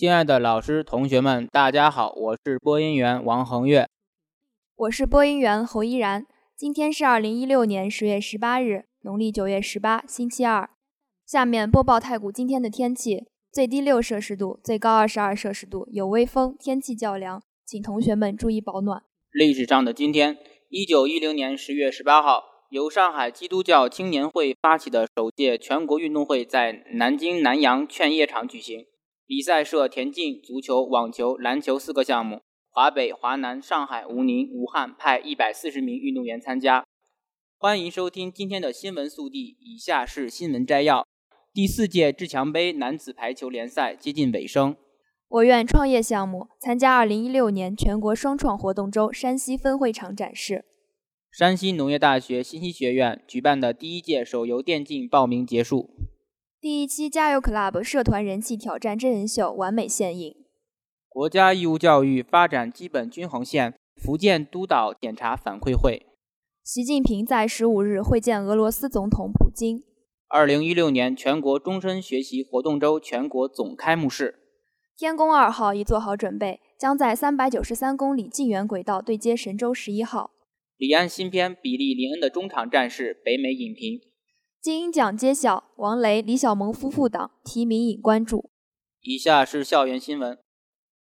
亲爱的老师、同学们，大家好，我是播音员王恒月，我是播音员侯依然。今天是二零一六年十月十八日，农历九月十八，星期二。下面播报太谷今天的天气：最低六摄氏度，最高二十二摄氏度，有微风，天气较凉，请同学们注意保暖。历史上的今天，一九一零年十月十八号，由上海基督教青年会发起的首届全国运动会在南京南阳劝业场举行。比赛设田径、足球、网球、篮球四个项目。华北、华南、上海、吴宁、武汉派一百四十名运动员参加。欢迎收听今天的新闻速递，以下是新闻摘要：第四届至强杯男子排球联赛接近尾声。我院创业项目参加二零一六年全国双创活动周山西分会场展示。山西农业大学信息学院举办的第一届手游电竞报名结束。第一期加油 Club 社团人气挑战真人秀完美现映。国家义务教育发展基本均衡线福建督导检查反馈会。习近平在十五日会见俄罗斯总统普京。二零一六年全国终身学习活动周全国总开幕式。天宫二号已做好准备，将在三百九十三公里近圆轨道对接神舟十一号。李安新片《比利林恩的中场战事》北美影评。金鹰奖揭晓，王雷、李小萌夫妇档提名引关注。以下是校园新闻。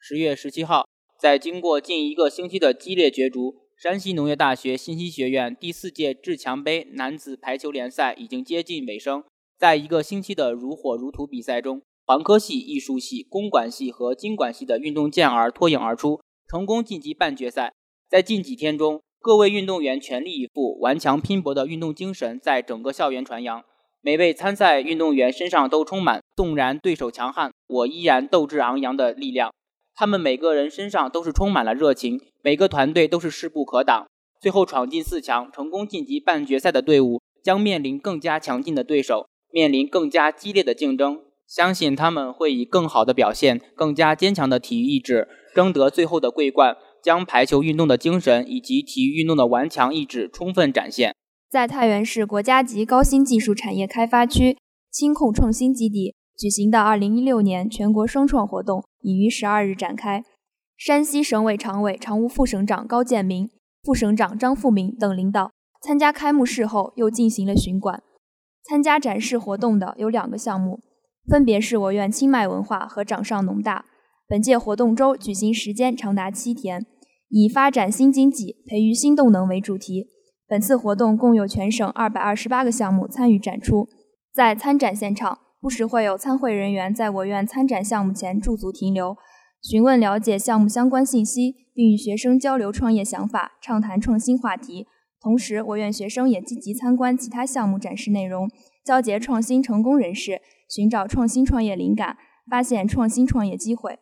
十月十七号，在经过近一个星期的激烈角逐，山西农业大学信息学院第四届志强杯男子排球联赛已经接近尾声。在一个星期的如火如荼比赛中，环科系、艺术系、公管系和经管系的运动健儿脱颖而出，成功晋级半决赛。在近几天中，各位运动员全力以赴、顽强拼搏的运动精神在整个校园传扬。每位参赛运动员身上都充满“纵然对手强悍，我依然斗志昂扬”的力量。他们每个人身上都是充满了热情，每个团队都是势不可挡。最后闯进四强、成功晋级半决赛的队伍，将面临更加强劲的对手，面临更加激烈的竞争。相信他们会以更好的表现、更加坚强的体育意志，争得最后的桂冠。将排球运动的精神以及体育运动的顽强意志充分展现。在太原市国家级高新技术产业开发区轻控创新基地举行的2016年全国双创活动已于12日展开。山西省委常委、常务副省长高建民、副省长张富明等领导参加开幕式后，又进行了巡馆。参加展示活动的有两个项目，分别是我院清迈文化和掌上农大。本届活动周举行时间长达七天。以发展新经济、培育新动能为主题，本次活动共有全省二百二十八个项目参与展出。在参展现场，不时会有参会人员在我院参展项目前驻足停留，询问了解项目相关信息，并与学生交流创业想法，畅谈创新话题。同时，我院学生也积极参观其他项目展示内容，交结创新成功人士，寻找创新创业灵感，发现创新创业机会。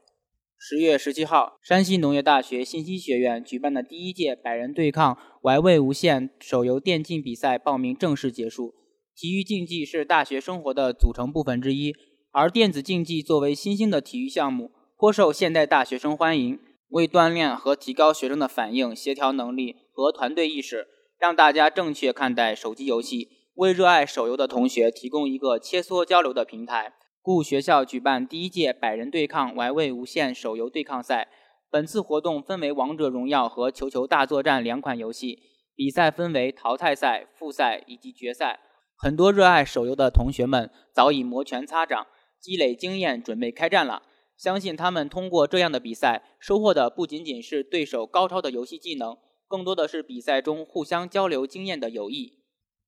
十月十七号，山西农业大学信息学院举办的第一届百人对抗玩味无限手游电竞比赛报名正式结束。体育竞技是大学生活的组成部分之一，而电子竞技作为新兴的体育项目，颇受现代大学生欢迎。为锻炼和提高学生的反应、协调能力和团队意识，让大家正确看待手机游戏，为热爱手游的同学提供一个切磋交流的平台。故学校举办第一届百人对抗玩味无限手游对抗赛。本次活动分为王者荣耀和球球大作战两款游戏，比赛分为淘汰赛、复赛以及决赛。很多热爱手游的同学们早已摩拳擦掌，积累经验，准备开战了。相信他们通过这样的比赛，收获的不仅仅是对手高超的游戏技能，更多的是比赛中互相交流经验的友谊。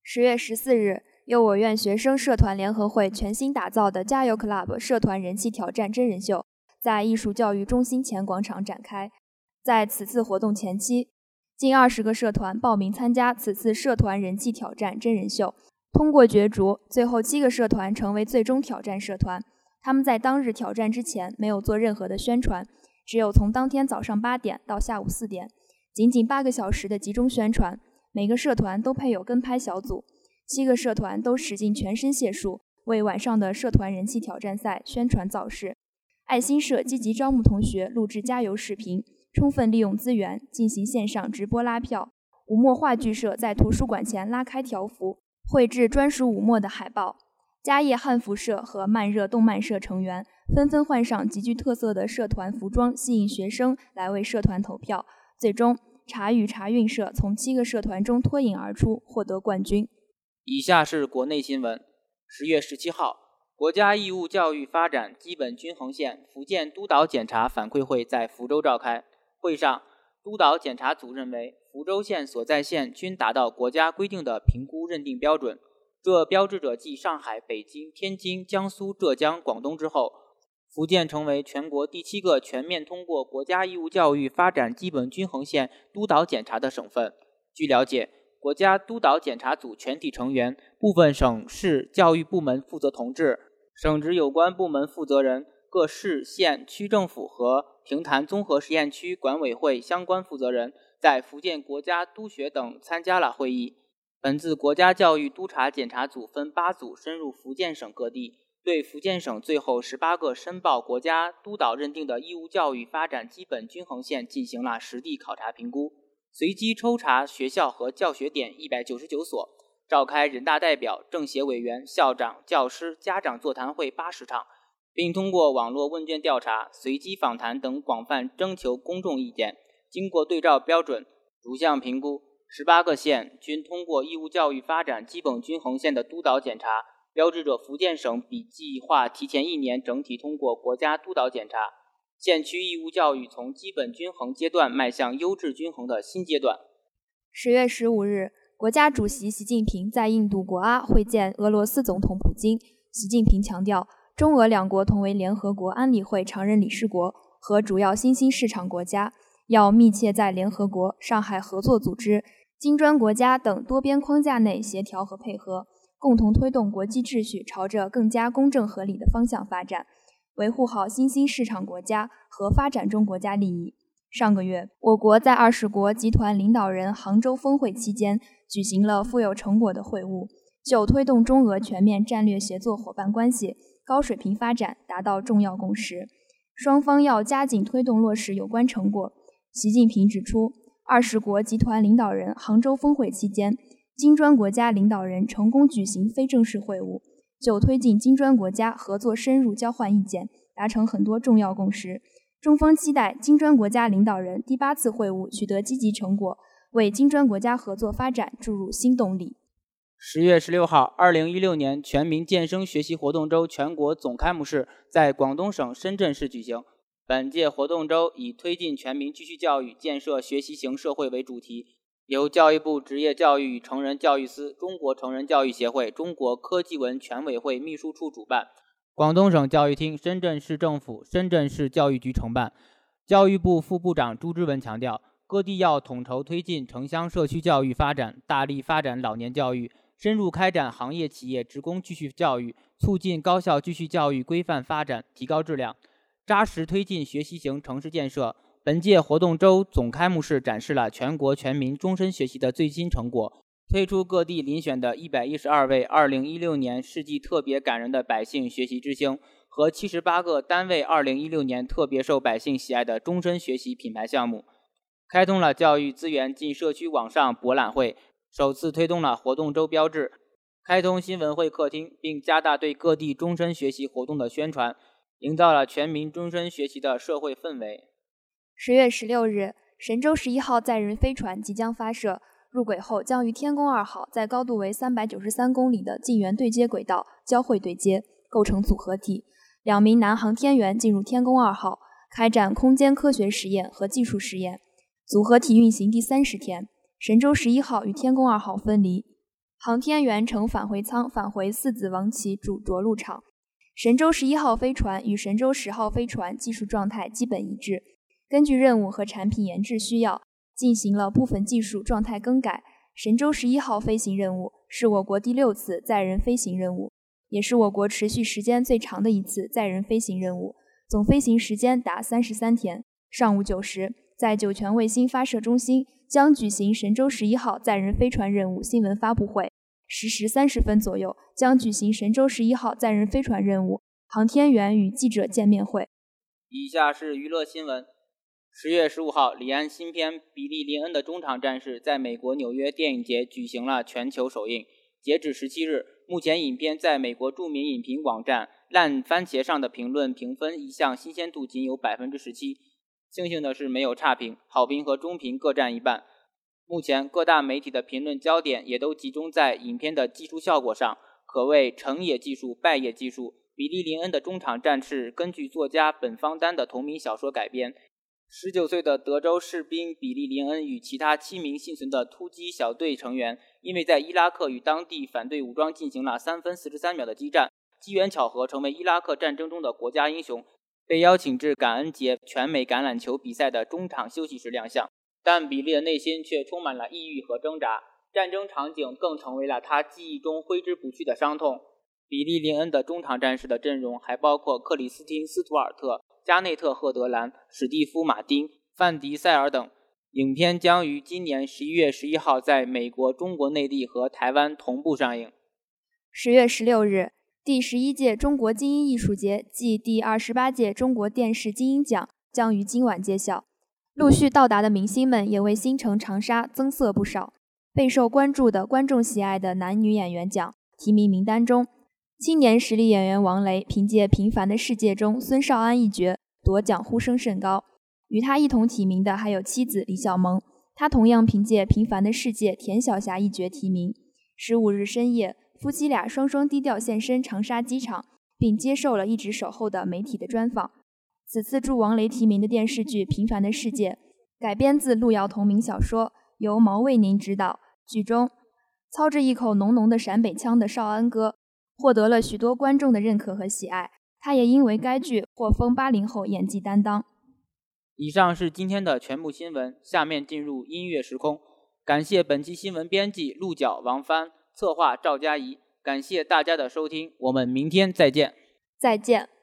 十月十四日。由我院学生社团联合会全新打造的“加油 Club” 社团人气挑战真人秀，在艺术教育中心前广场展开。在此次活动前期，近二十个社团报名参加此次社团人气挑战真人秀，通过角逐，最后七个社团成为最终挑战社团。他们在当日挑战之前没有做任何的宣传，只有从当天早上八点到下午四点，仅仅八个小时的集中宣传。每个社团都配有跟拍小组，七个社团都使尽全身解数为晚上的社团人气挑战赛宣传造势。爱心社积极招募同学录制加油视频，充分利用资源进行线上直播拉票。武墨话剧社在图书馆前拉开条幅，绘制专属武墨的海报。嘉业汉服社和慢热动漫社成员纷纷换上极具特色的社团服装，吸引学生来为社团投票。最终，茶语茶韵社从七个社团中脱颖而出，获得冠军。以下是国内新闻：十月十七号，国家义务教育发展基本均衡线福建督导检查反馈会在福州召开。会上，督导检查组认为，福州县所在县均达到国家规定的评估认定标准。这标志着继上海、北京、天津、江苏、浙江、广东之后，福建成为全国第七个全面通过国家义务教育发展基本均衡线督导检查的省份。据了解，国家督导检查组全体成员部分省市教育部门负责同志、省直有关部门负责人、各市县区政府和平潭综合实验区管委会相关负责人在福建国家督学等参加了会议。本次国家教育督查检查组分八组深入福建省各地，对福建省最后十八个申报国家督导认定的义务教育发展基本均衡线进行了实地考察评估，随机抽查学校和教学点一百九十九所，召开人大代表、政协委员、校长、教师、家长座谈会八十场，并通过网络问卷调查、随机访谈等广泛征求公众意见，经过对照标准逐项评估。十八个县均通过义务教育发展基本均衡线的督导检查，标志着福建省比计划提前一年整体通过国家督导检查，县区义务教育从基本均衡阶段迈向优质均衡的新阶段。十月十五日，国家主席习近平在印度国阿会见俄罗斯总统普京。习近平强调，中俄两国同为联合国安理会常任理事国和主要新兴市场国家。要密切在联合国、上海合作组织、金砖国家等多边框架内协调和配合，共同推动国际秩序朝着更加公正合理的方向发展，维护好新兴市场国家和发展中国家利益。上个月，我国在二十国集团领导人杭州峰会期间举行了富有成果的会晤，就推动中俄全面战略协作伙伴关系高水平发展达到重要共识。双方要加紧推动落实有关成果。习近平指出，二十国集团领导人杭州峰会期间，金砖国家领导人成功举行非正式会晤，就推进金砖国家合作深入交换意见，达成很多重要共识。中方期待金砖国家领导人第八次会晤取得积极成果，为金砖国家合作发展注入新动力。十月十六号，二零一六年全民健身学习活动周全国总开幕式在广东省深圳市举行。本届活动周以推进全民继续教育、建设学习型社会为主题，由教育部职业教育与成人教育司、中国成人教育协会、中国科技文全委会秘书处主办，广东省教育厅、深圳市政府、深圳市教育局承办。教育部副部长朱之文强调，各地要统筹推进城乡社区教育发展，大力发展老年教育，深入开展行业企业职工继续教育，促进高校继续教育规范发展，提高质量。扎实推进学习型城市建设。本届活动周总开幕式展示了全国全民终身学习的最新成果，推出各地遴选的一百一十二位二零一六年世纪特别感人的百姓学习之星和七十八个单位二零一六年特别受百姓喜爱的终身学习品牌项目，开通了教育资源进社区网上博览会，首次推动了活动周标志，开通新闻会客厅，并加大对各地终身学习活动的宣传。营造了全民终身学习的社会氛围。十月十六日，神舟十一号载人飞船即将发射，入轨后将与天宫二号在高度为三百九十三公里的近圆对接轨道交会对接，构成组合体。两名男航天员进入天宫二号，开展空间科学实验和技术实验。组合体运行第三十天，神舟十一号与天宫二号分离，航天员乘返回舱返回四子王旗主着陆场。神舟十一号飞船与神舟十号飞船技术状态基本一致，根据任务和产品研制需要，进行了部分技术状态更改。神舟十一号飞行任务是我国第六次载人飞行任务，也是我国持续时间最长的一次载人飞行任务，总飞行时间达三十三天。上午九时，在酒泉卫星发射中心将举行神舟十一号载人飞船任务新闻发布会。十时三十分左右，将举行神舟十一号载人飞船任务航天员与记者见面会。以下是娱乐新闻。十月十五号，李安新片《比利·林恩的中场战士》在美国纽约电影节举行了全球首映。截止十七日，目前影片在美国著名影评网站烂番茄上的评论评分一项新鲜度仅有百分之十七。庆幸的是，没有差评，好评和中评各占一半。目前各大媒体的评论焦点也都集中在影片的技术效果上，可谓成也技术，败也技术。比利·林恩的中场战士根据作家本方丹的同名小说改编。十九岁的德州士兵比利·林恩与其他七名幸存的突击小队成员，因为在伊拉克与当地反对武装进行了三分四十三秒的激战，机缘巧合成为伊拉克战争中的国家英雄，被邀请至感恩节全美橄榄球比赛的中场休息时亮相。但比利的内心却充满了抑郁和挣扎，战争场景更成为了他记忆中挥之不去的伤痛。比利·林恩的中场战士的阵容还包括克里斯汀·斯图尔特、加内特·赫德兰、史蒂夫·马丁、范迪塞尔等。影片将于今年十一月十一号在美国、中国内地和台湾同步上映。十月十六日，第十一届中国金鹰艺术节暨第二十八届中国电视金鹰奖将于今晚揭晓。陆续到达的明星们也为新城长沙增色不少。备受关注的、观众喜爱的男女演员奖提名名单中，青年实力演员王雷凭借《平凡的世界》中孙少安一角夺奖呼声甚高。与他一同提名的还有妻子李小萌，她同样凭借《平凡的世界》田晓霞一角提名。十五日深夜，夫妻俩双双低调现身长沙机场，并接受了一直守候的媒体的专访。此次助王雷提名的电视剧《平凡的世界》，改编自路遥同名小说，由毛卫宁执导。剧中，操着一口浓浓的陕北腔的少安哥，获得了许多观众的认可和喜爱。他也因为该剧获封八零后演技担当。以上是今天的全部新闻，下面进入音乐时空。感谢本期新闻编辑鹿角王帆，策划赵佳怡。感谢大家的收听，我们明天再见。再见。